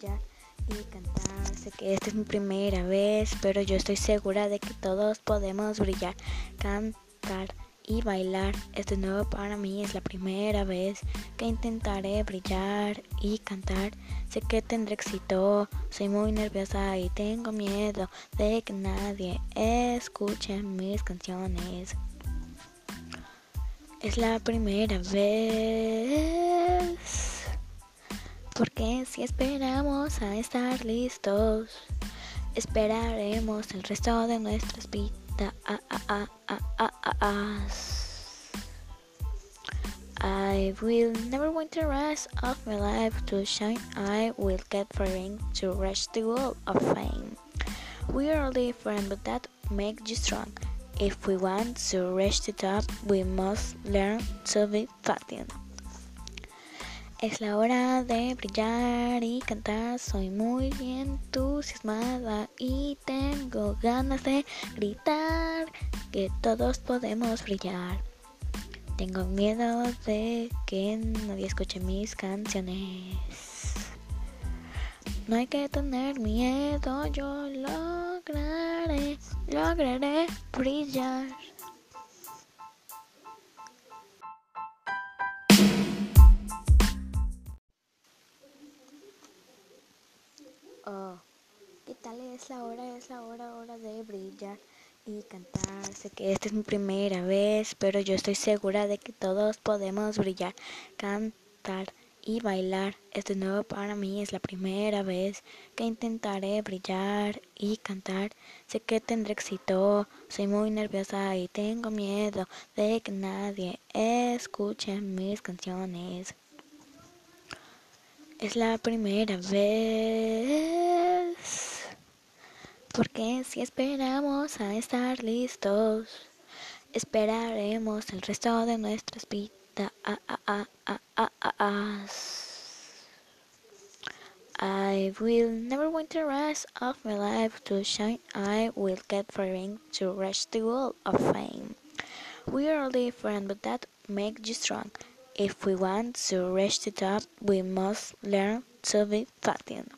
y cantar. Sé que esta es mi primera vez, pero yo estoy segura de que todos podemos brillar, cantar y bailar. Esto es nuevo para mí, es la primera vez que intentaré brillar y cantar. Sé que tendré éxito, soy muy nerviosa y tengo miedo de que nadie escuche mis canciones. Es la primera vez. Porque si esperamos a estar listos, esperaremos el resto de nuestras vidas. Ah, ah, ah, I will never want the rest of my life to shine. I will get firing to rush the wall of fame. We are different, but that makes you strong. If we want to reach the top, we must learn to be patient. Es la hora de brillar y cantar. Soy muy entusiasmada y tengo ganas de gritar que todos podemos brillar. Tengo miedo de que nadie escuche mis canciones. No hay que tener miedo, yo lograré, lograré brillar. Oh, ¿qué tal es la hora? Es la hora, hora de brillar y cantar. Sé que esta es mi primera vez, pero yo estoy segura de que todos podemos brillar, cantar y bailar. Esto es nuevo para mí, es la primera vez que intentaré brillar y cantar. Sé que tendré éxito, soy muy nerviosa y tengo miedo de que nadie escuche mis canciones. Es la primera vez. Porque si esperamos a estar listos, esperaremos el resto de nuestras vidas. Ah, ah, ah, I will never want the rest of my life to shine. I will get firing to rush the wall of fame. We are different, but that makes you strong. If we want to reach the top, we must learn to be patient.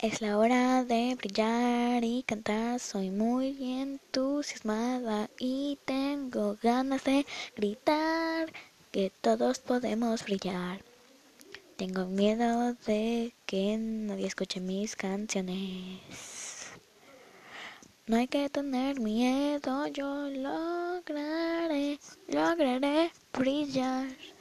Es la hora de brillar y cantar. Soy muy entusiasmada y tengo ganas de gritar que todos podemos brillar. Tengo miedo de que nadie escuche mis canciones. No hay que tener miedo, yo lograré, lograré brillar.